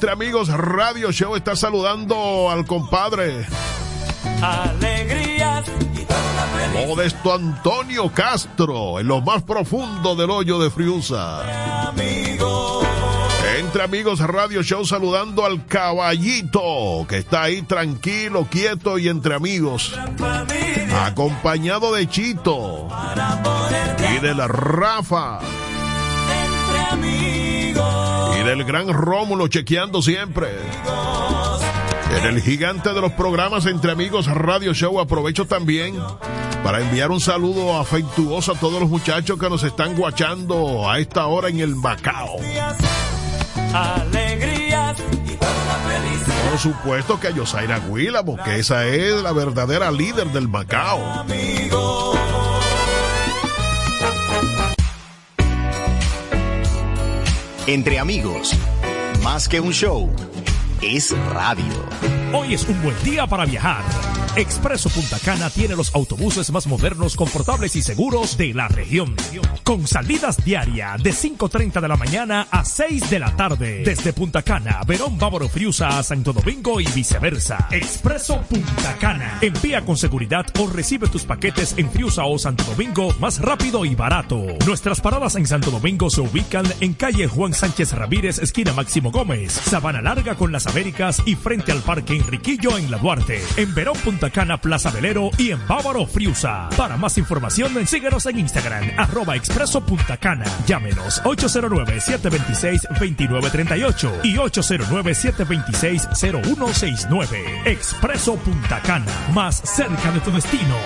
Entre Amigos Radio Show está saludando al compadre. Alegrías Modesto Antonio Castro, en lo más profundo del hoyo de Friusa. amigos. Entre Amigos Radio Show saludando al caballito, que está ahí tranquilo, quieto y entre amigos. Acompañado de Chito y de la Rafa entre amigos. Del gran Rómulo chequeando siempre. En el gigante de los programas Entre Amigos Radio Show aprovecho también para enviar un saludo afectuoso a todos los muchachos que nos están guachando a esta hora en el Macao. Alegrías y. Por supuesto que a Yosaira Huila, porque esa es la verdadera líder del Macao. Entre amigos, más que un show, es radio. Hoy es un buen día para viajar. Expreso Punta Cana tiene los autobuses más modernos, confortables y seguros de la región. Con salidas diarias de 5.30 de la mañana a 6 de la tarde. Desde Punta Cana, Verón Bávaro Friusa a Santo Domingo y viceversa. Expreso Punta Cana. Envía con seguridad o recibe tus paquetes en Friusa o Santo Domingo más rápido y barato. Nuestras paradas en Santo Domingo se ubican en calle Juan Sánchez Ramírez, esquina Máximo Gómez, Sabana Larga con las Américas y frente al Parque Enriquillo en La Duarte. En Verón Punta Cana, Plaza Velero y en Bávaro Friusa. Para más información, síguenos en Instagram, arroba expreso Punta Cana. Llámenos 809-726-2938 y 809-726-0169. Expreso Punta Cana, más cerca de tu destino.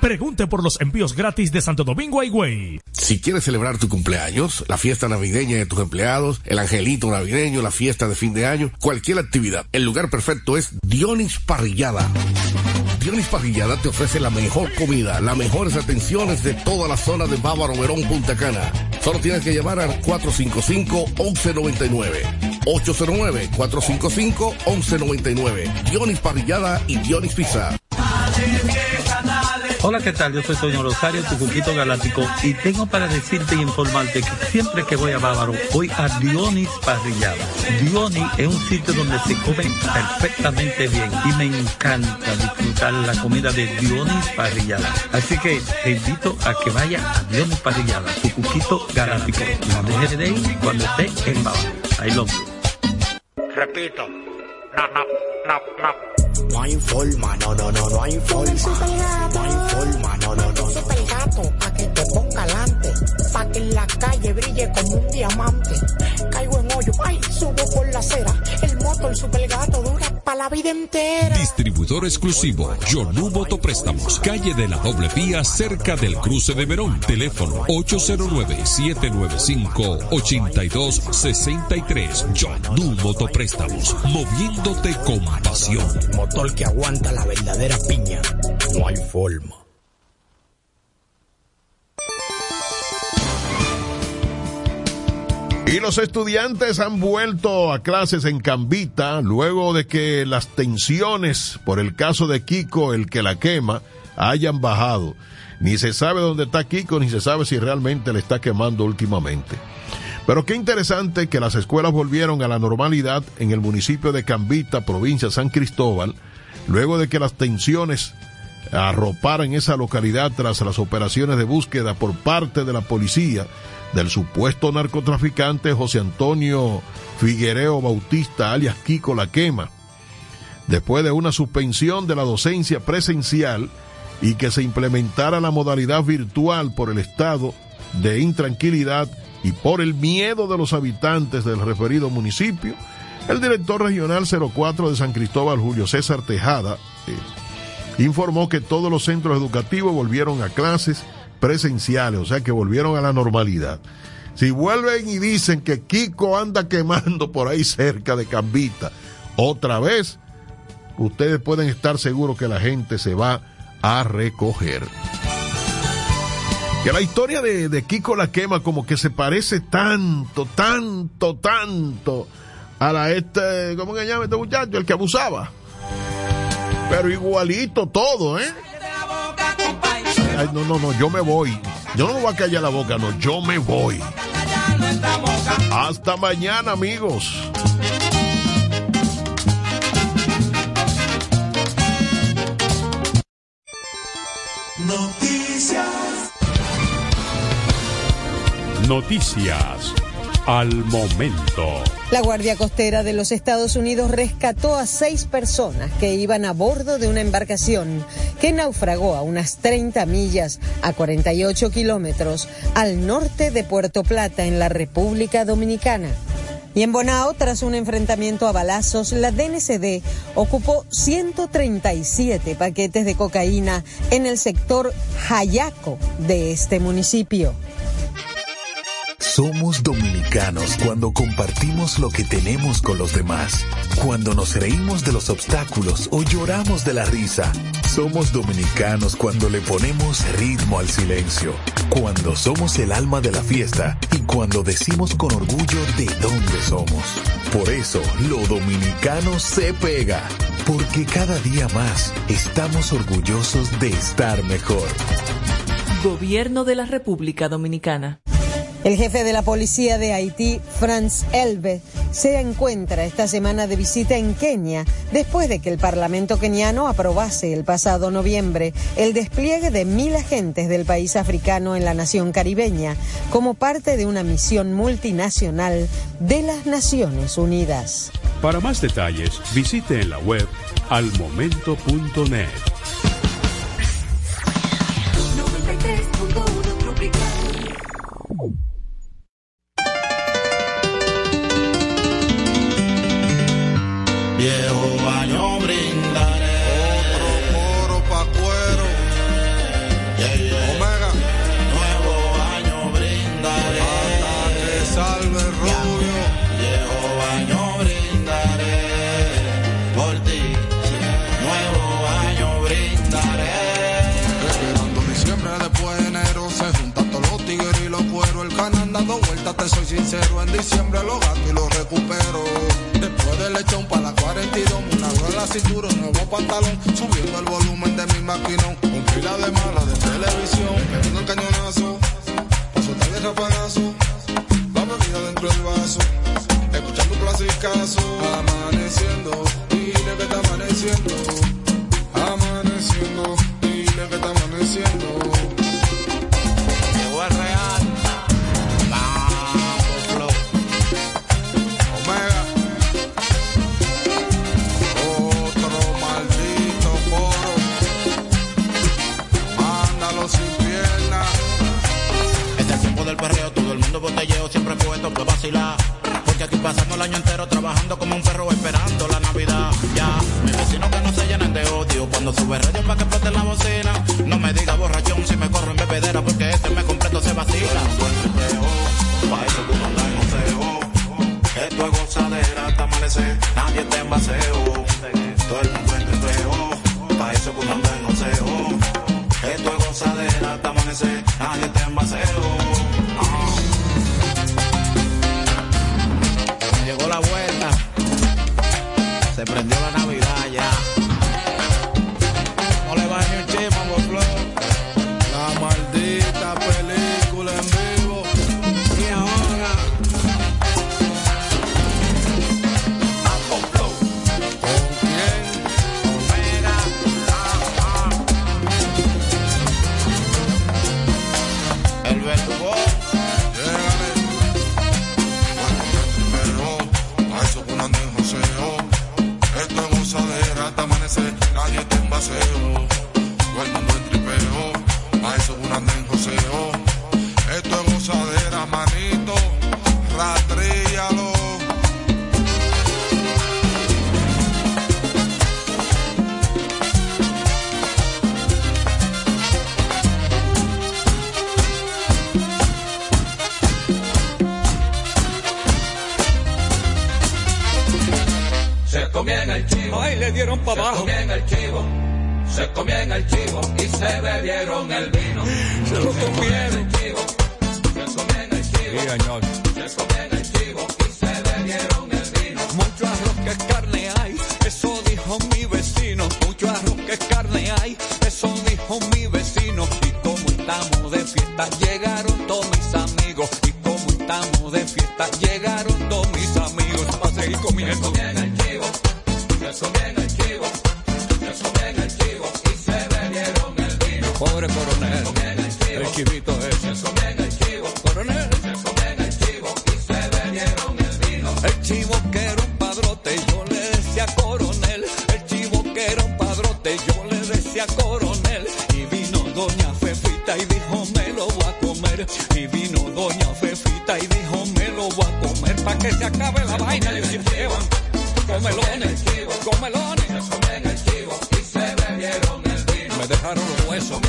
Pregunte por los envíos gratis de Santo Domingo a Higüey. Si quieres celebrar tu cumpleaños, la fiesta navideña de tus empleados, el angelito navideño, la fiesta de fin de año, cualquier actividad, el lugar perfecto es Dionis Parrillada. Dionis Parrillada te ofrece la mejor comida, las mejores atenciones de toda la zona de Bávaro Verón Punta Cana. Solo tienes que llamar al 455-1199. 809-455-1199. Dionis Parrillada y Dionis Pizza. Hola, ¿qué tal? Yo soy Toño Rosario, tu cuquito galáctico, y tengo para decirte y informarte que siempre que voy a Bávaro, voy a Dionis Parrillada. Dionis es un sitio donde se come perfectamente bien y me encanta disfrutar la comida de Dionis Parrillada. Así que te invito a que vaya a Dionis Parrillada, tu cuquito galáctico. No dejes de ir cuando esté en Bávaro. Ahí lo Repito. No, no, no, no. No hay forma, no, no, no, no hay forma. No hay forma, no, no, no. Super gato, pa' que te ponga alante, pa' que en la calle brille como un diamante. Hoyo, ay, subo por la acera. El moto, el super gato dura pa' la vida entera. Distribuidor exclusivo, Yonú Motopréstamos, calle de la doble vía, cerca del cruce de Verón. Teléfono 809-795-8263. Yonú Motopréstamos, moviéndote con pasión. Motor que aguanta la verdadera piña. No hay forma. Y los estudiantes han vuelto a clases en Cambita luego de que las tensiones por el caso de Kiko, el que la quema, hayan bajado. Ni se sabe dónde está Kiko, ni se sabe si realmente le está quemando últimamente. Pero qué interesante que las escuelas volvieron a la normalidad en el municipio de Cambita, provincia San Cristóbal, luego de que las tensiones arroparan esa localidad tras las operaciones de búsqueda por parte de la policía del supuesto narcotraficante José Antonio Figuereo Bautista, alias Kiko La Quema. Después de una suspensión de la docencia presencial y que se implementara la modalidad virtual por el estado de intranquilidad y por el miedo de los habitantes del referido municipio, el director regional 04 de San Cristóbal, Julio César Tejada, eh, informó que todos los centros educativos volvieron a clases presenciales, o sea que volvieron a la normalidad. Si vuelven y dicen que Kiko anda quemando por ahí cerca de Cambita, otra vez, ustedes pueden estar seguros que la gente se va a recoger. Que la historia de, de Kiko la quema como que se parece tanto, tanto, tanto a la este, ¿cómo que llama este muchacho? El que abusaba. Pero igualito todo, ¿eh? ay, no, no, no, yo me voy. Yo no me voy a callar la boca, no, yo me voy. Hasta mañana, amigos. Noticias. Noticias al momento. La Guardia Costera de los Estados Unidos rescató a seis personas que iban a bordo de una embarcación que naufragó a unas 30 millas a 48 kilómetros al norte de Puerto Plata en la República Dominicana. Y en Bonao, tras un enfrentamiento a balazos, la DNCD ocupó 137 paquetes de cocaína en el sector Jayaco de este municipio. Somos dominicanos cuando compartimos lo que tenemos con los demás, cuando nos reímos de los obstáculos o lloramos de la risa. Somos dominicanos cuando le ponemos ritmo al silencio, cuando somos el alma de la fiesta y cuando decimos con orgullo de dónde somos. Por eso, lo dominicano se pega, porque cada día más estamos orgullosos de estar mejor. Gobierno de la República Dominicana. El jefe de la policía de Haití, Franz Elbe, se encuentra esta semana de visita en Kenia después de que el Parlamento keniano aprobase el pasado noviembre el despliegue de mil agentes del país africano en la nación caribeña como parte de una misión multinacional de las Naciones Unidas. Para más detalles, visite en la web almomento.net. porque este me completo se vacila. Pa' eso tú no en joseo. Esto es gozadera hasta amanecer, nadie está en vaceo. Todo el mundo en tripeo. Pa' eso tú no en joseo. Esto es gozadera hasta amanecer, nadie está en vaceo. comer. Y vino doña Fefita y dijo, me lo voy a comer para que se acabe la vaina. Y yo llevan comelones, comelones. Se comen el chivo y se bebieron el vino. Me dejaron los huesos.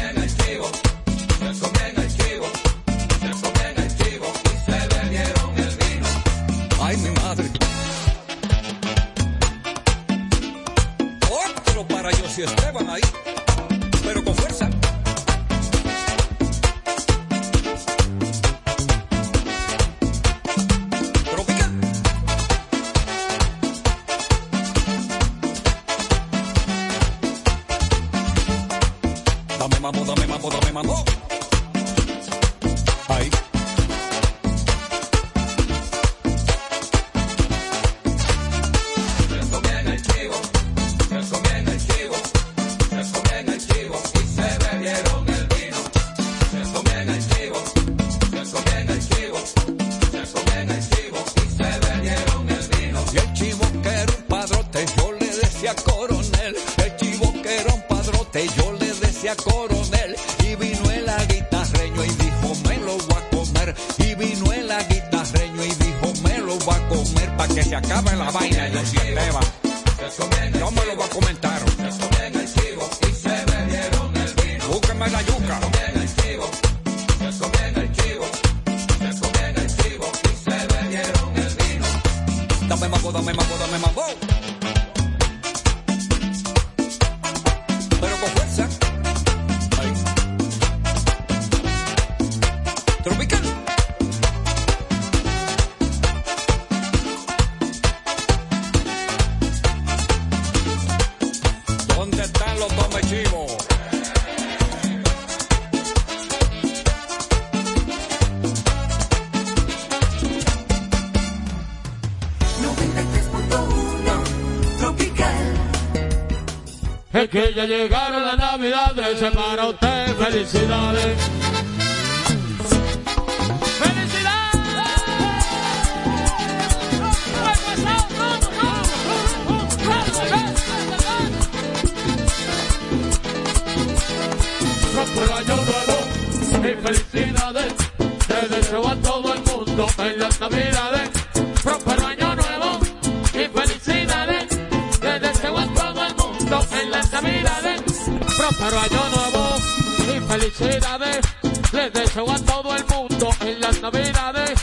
ya llegaron las navidades, para usted felicidades. Próspero año nuevo y felicidades, te deseo a todo el mundo en la Navidad. pero nuevo y felicidades. Les deseo a todo el mundo en las navidades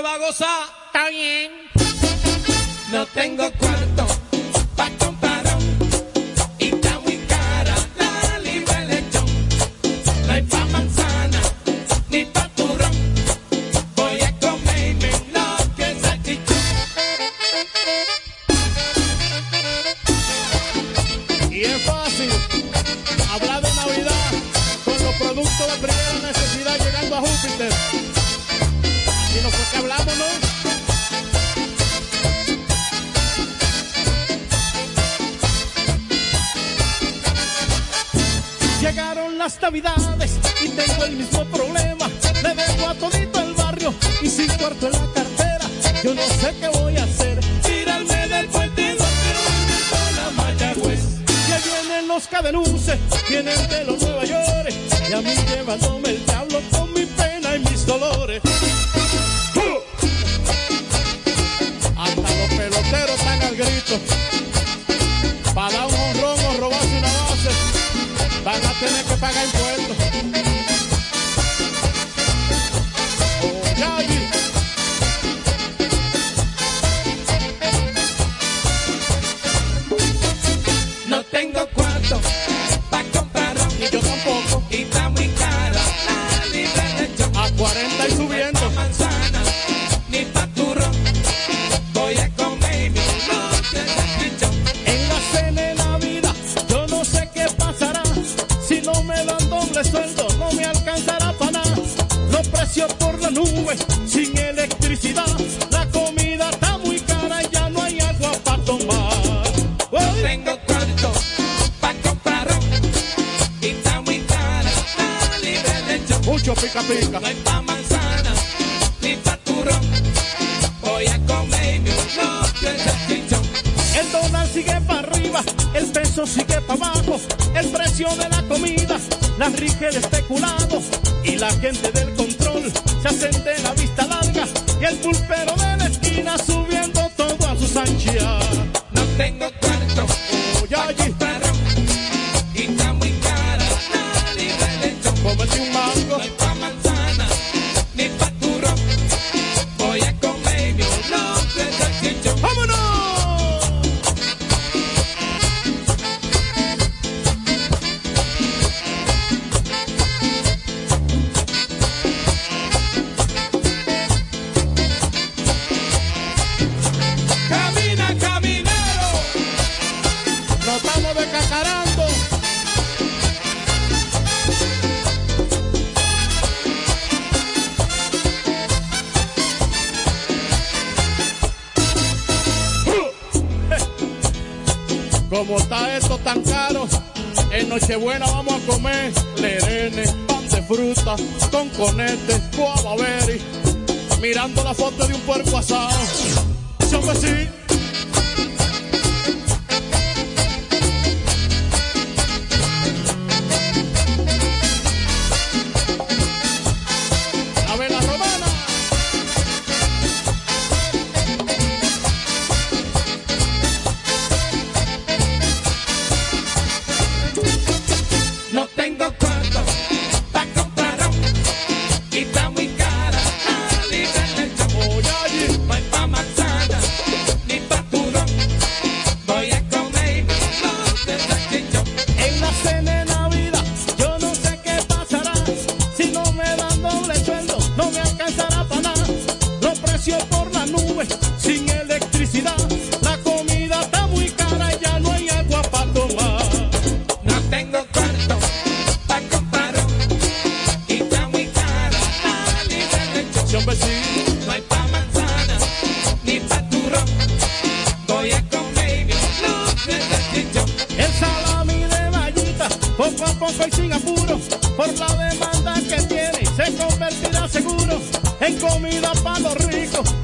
va a gozar. el pulpero. con conetes, coabaveri, mirando la foto de un puerco asado. y sin por la demanda que tiene. Se convertirá seguro en comida para los ricos,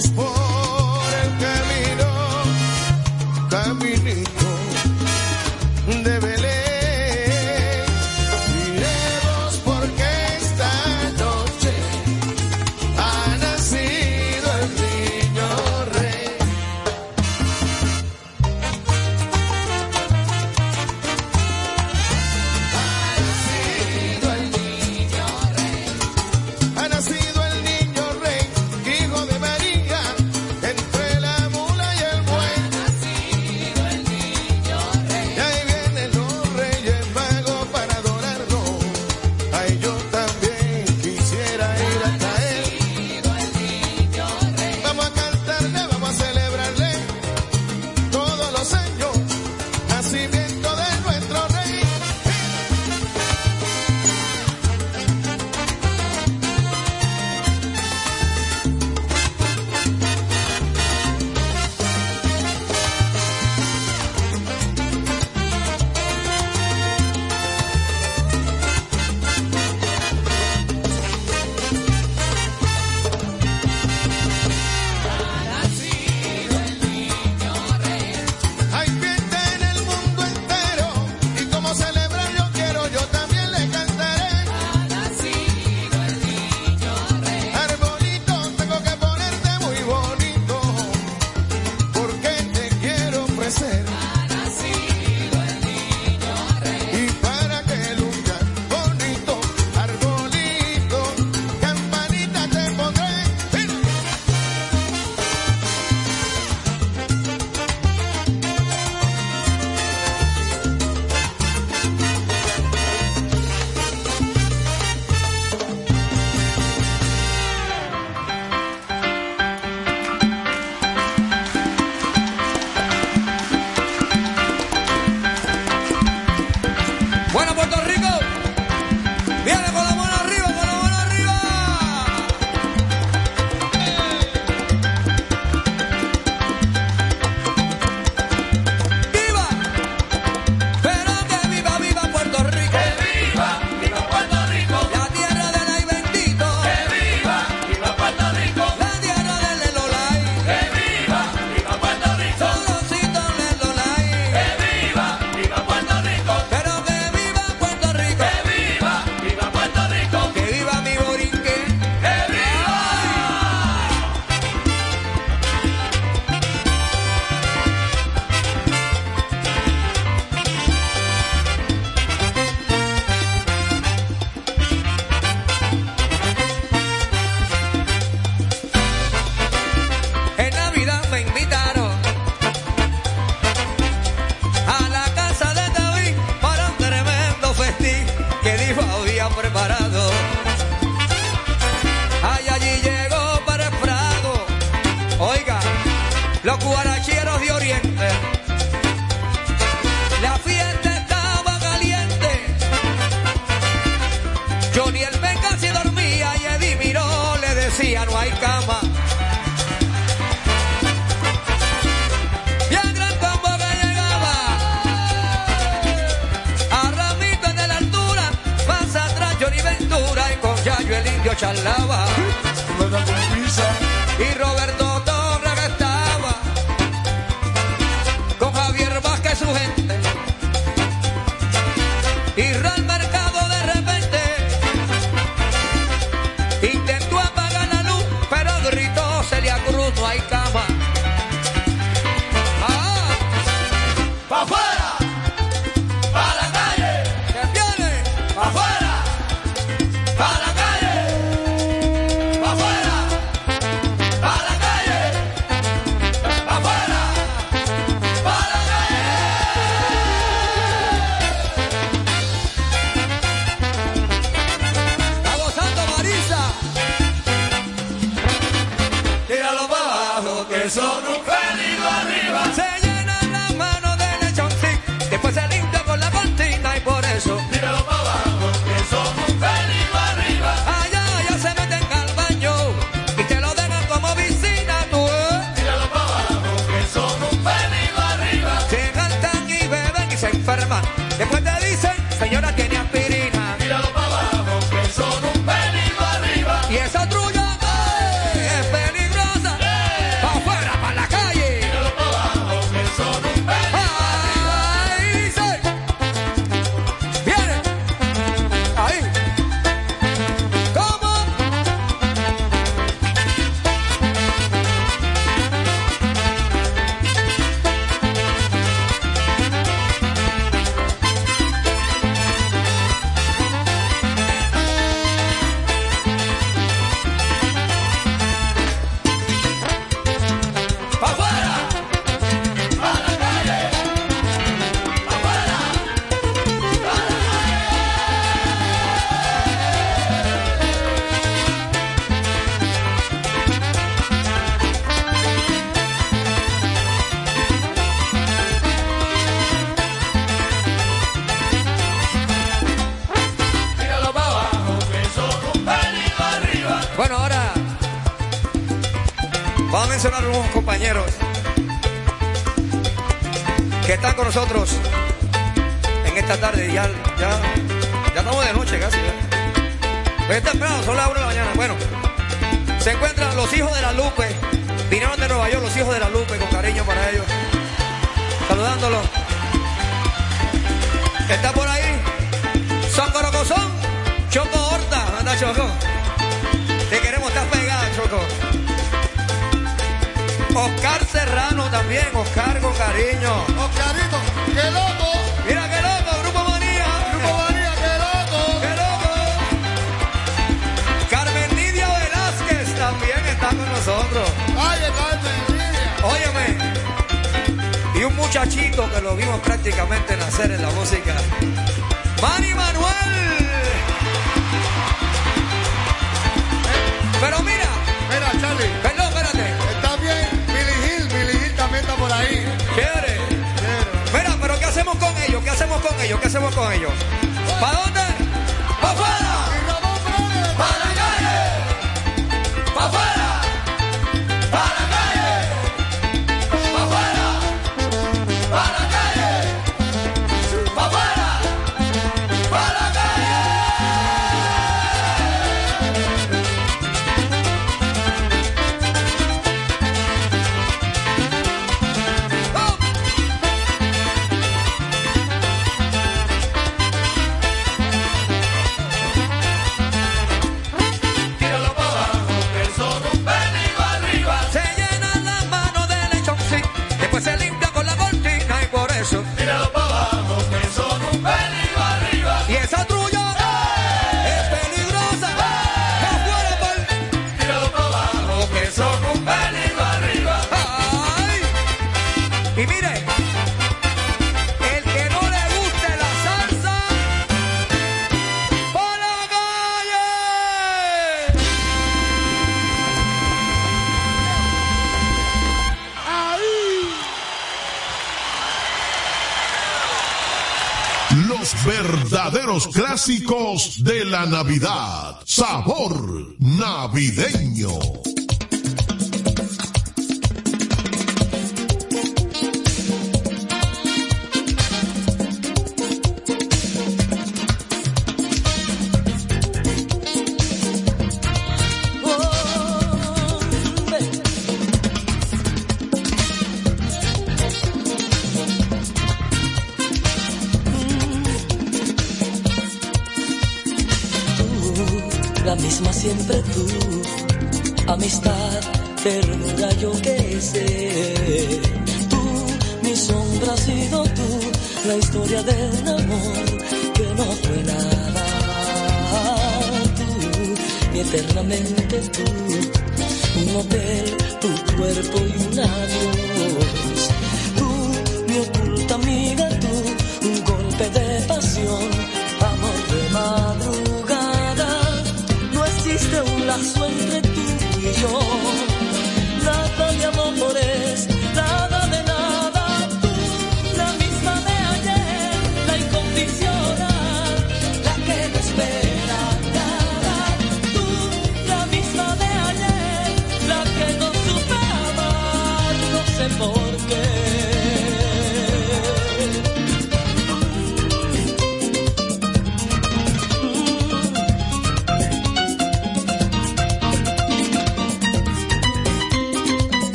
Iremos por Ya estamos de noche casi. ¿eh? Pues es temprano, son las 1 de la mañana. Bueno, se encuentran los hijos de la Lupe. Vinieron de Nueva York los hijos de la Lupe, con cariño para ellos. Saludándolos. Está por ahí. Son Corocozón, Choco Horta. Anda, Choco. Te queremos estar pegada, Choco. Oscar Serrano también, Oscar con cariño. Oscarito, qué loco. muchachito que lo vimos prácticamente nacer en la música. Manny Manuel. Pero mira. Mira, Charlie. Perdón, espérate. Está bien, Billy Hill. Billy Hill también está por ahí. ¿Quiere? Quiere. Mira, pero ¿qué hacemos con ellos? ¿Qué hacemos con ellos? ¿Qué hacemos con ellos? ¿Para dónde? verdaderos clásicos de la Navidad. Sabor navideño.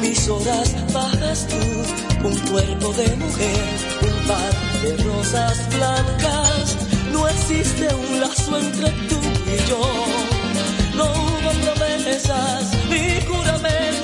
mis horas bajas tú, un cuerpo de mujer, un par de rosas blancas. No existe un lazo entre tú y yo. No hubo promesas ni juramentos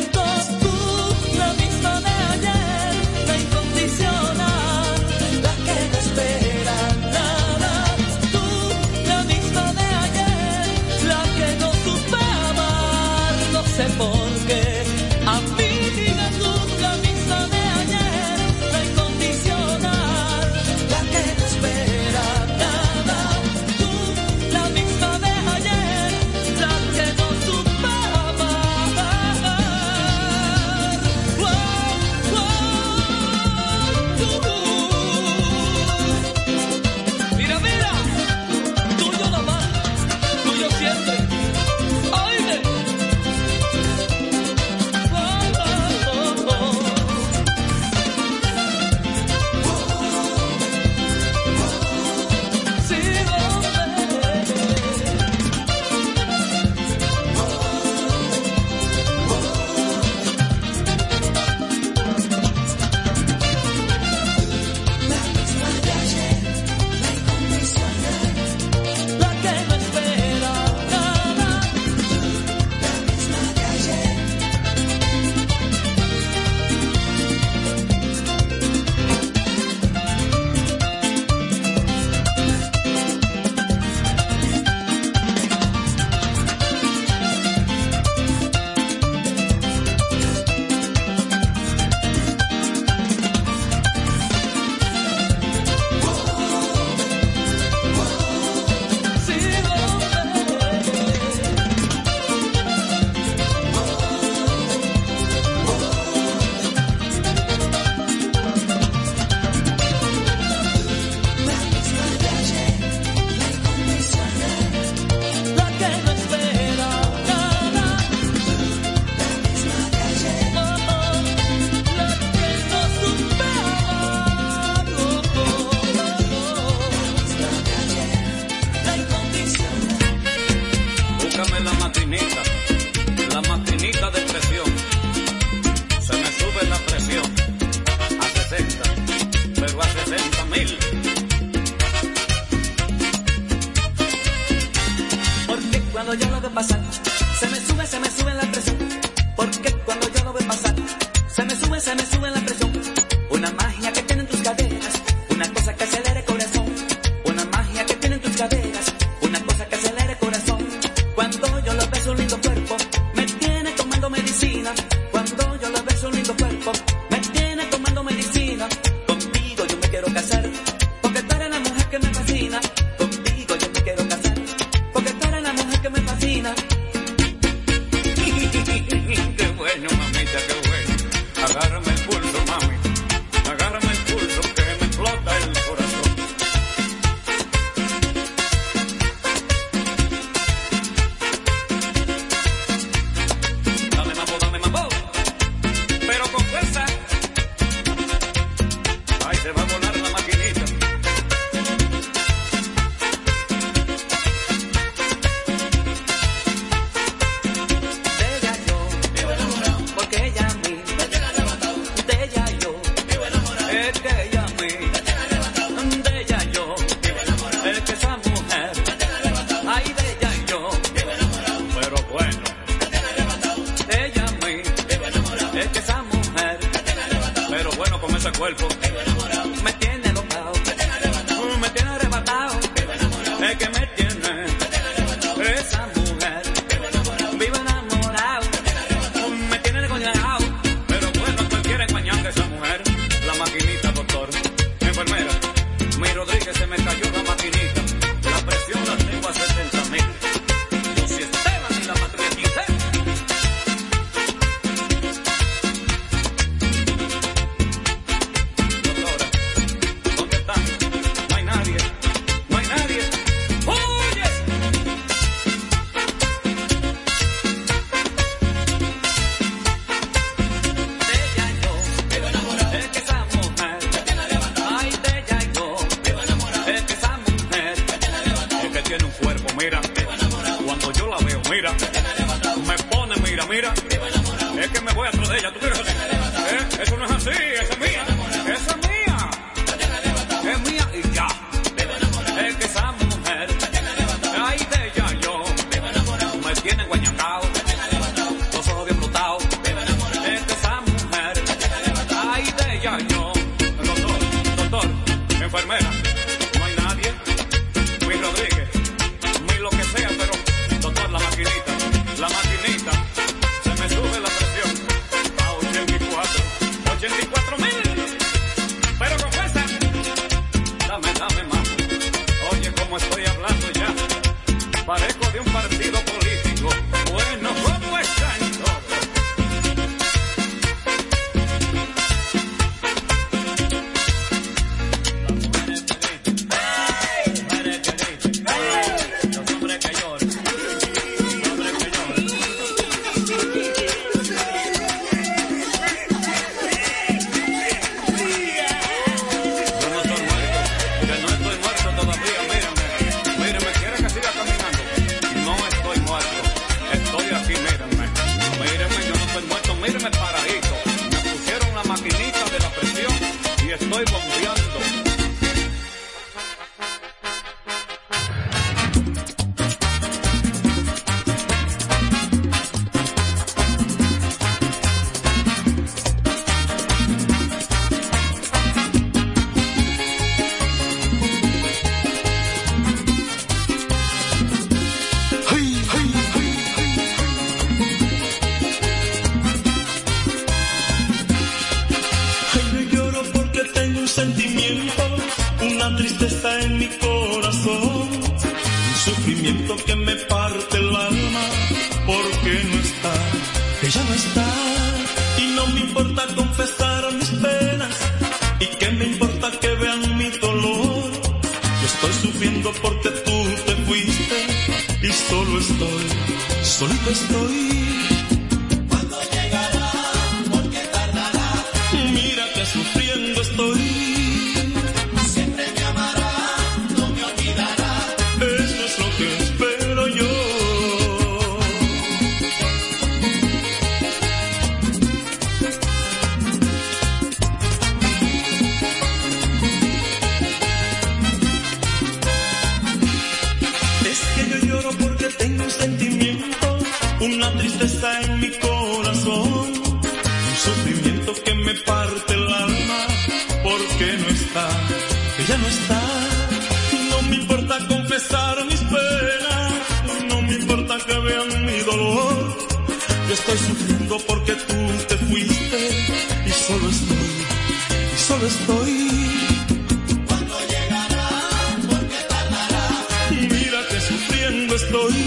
estoy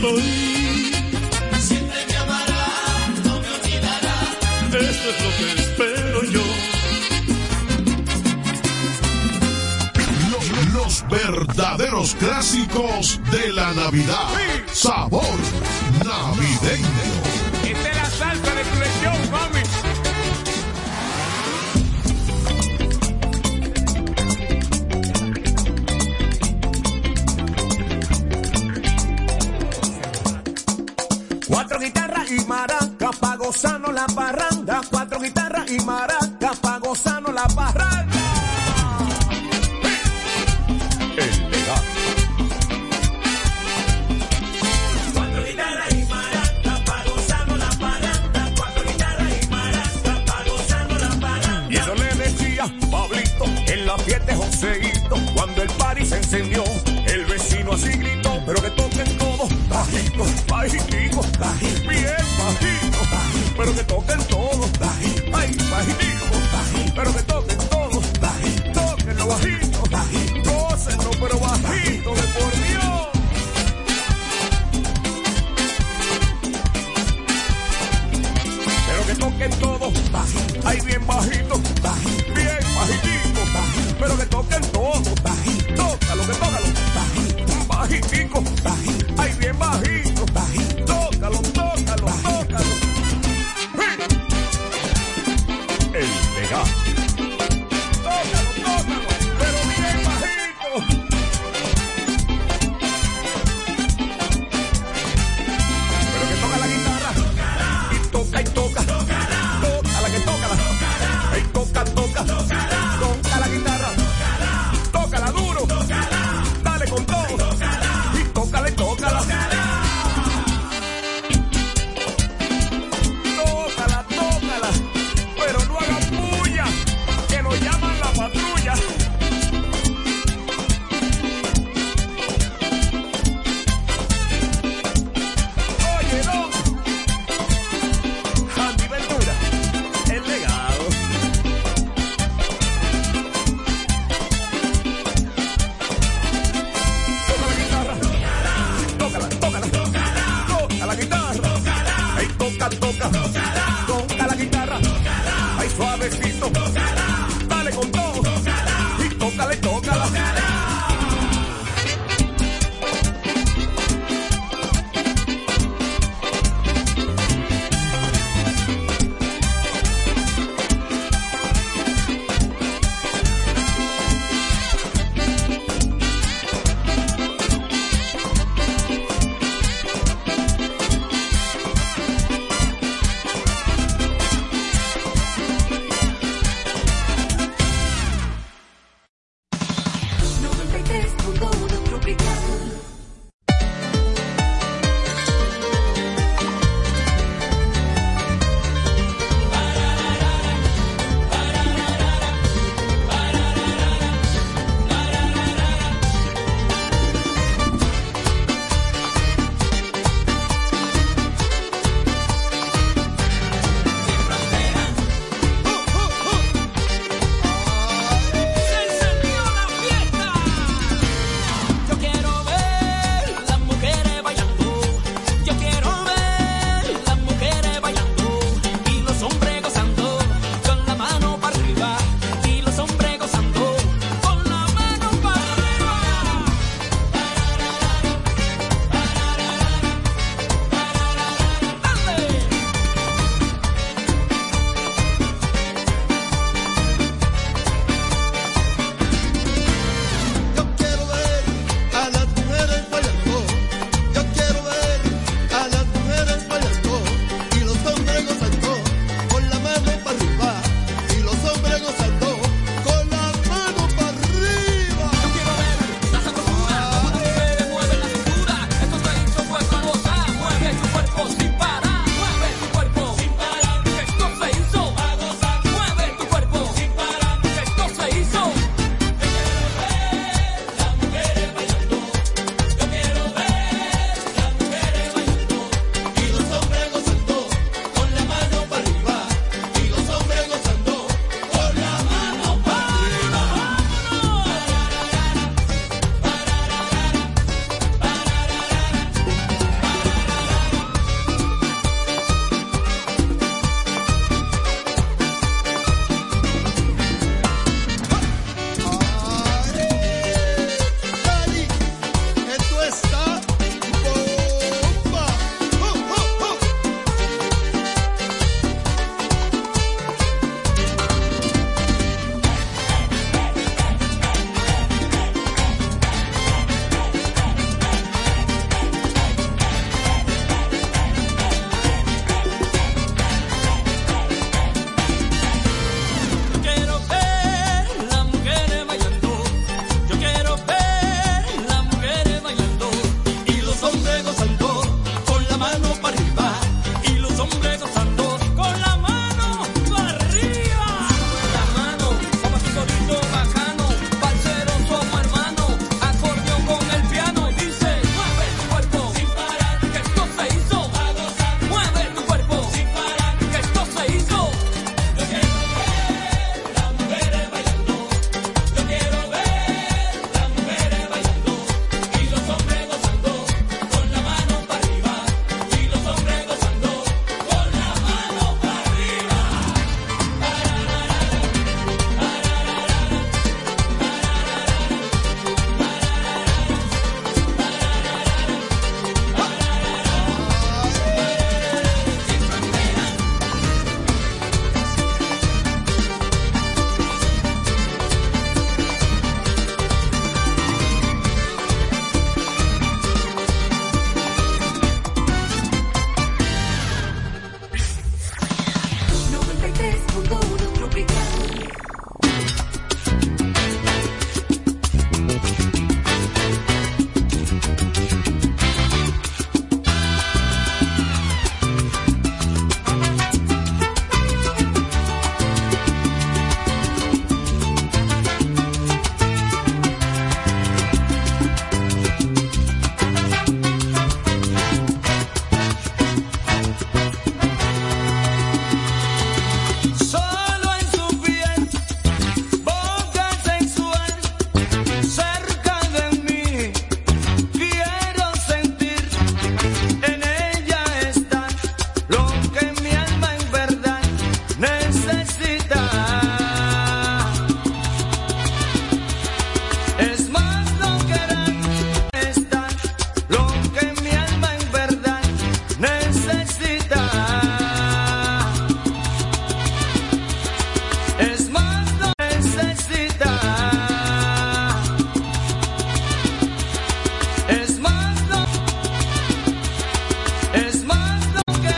estoy. Siempre me amará, no me olvidará. Esto es lo que espero yo. Los, los verdaderos clásicos de la Navidad. Sí. Sabor navideño. Esta es la salsa de tu mami. gozarnos la parranda, cuatro guitarras y maracas, pa' gozarnos la parranda.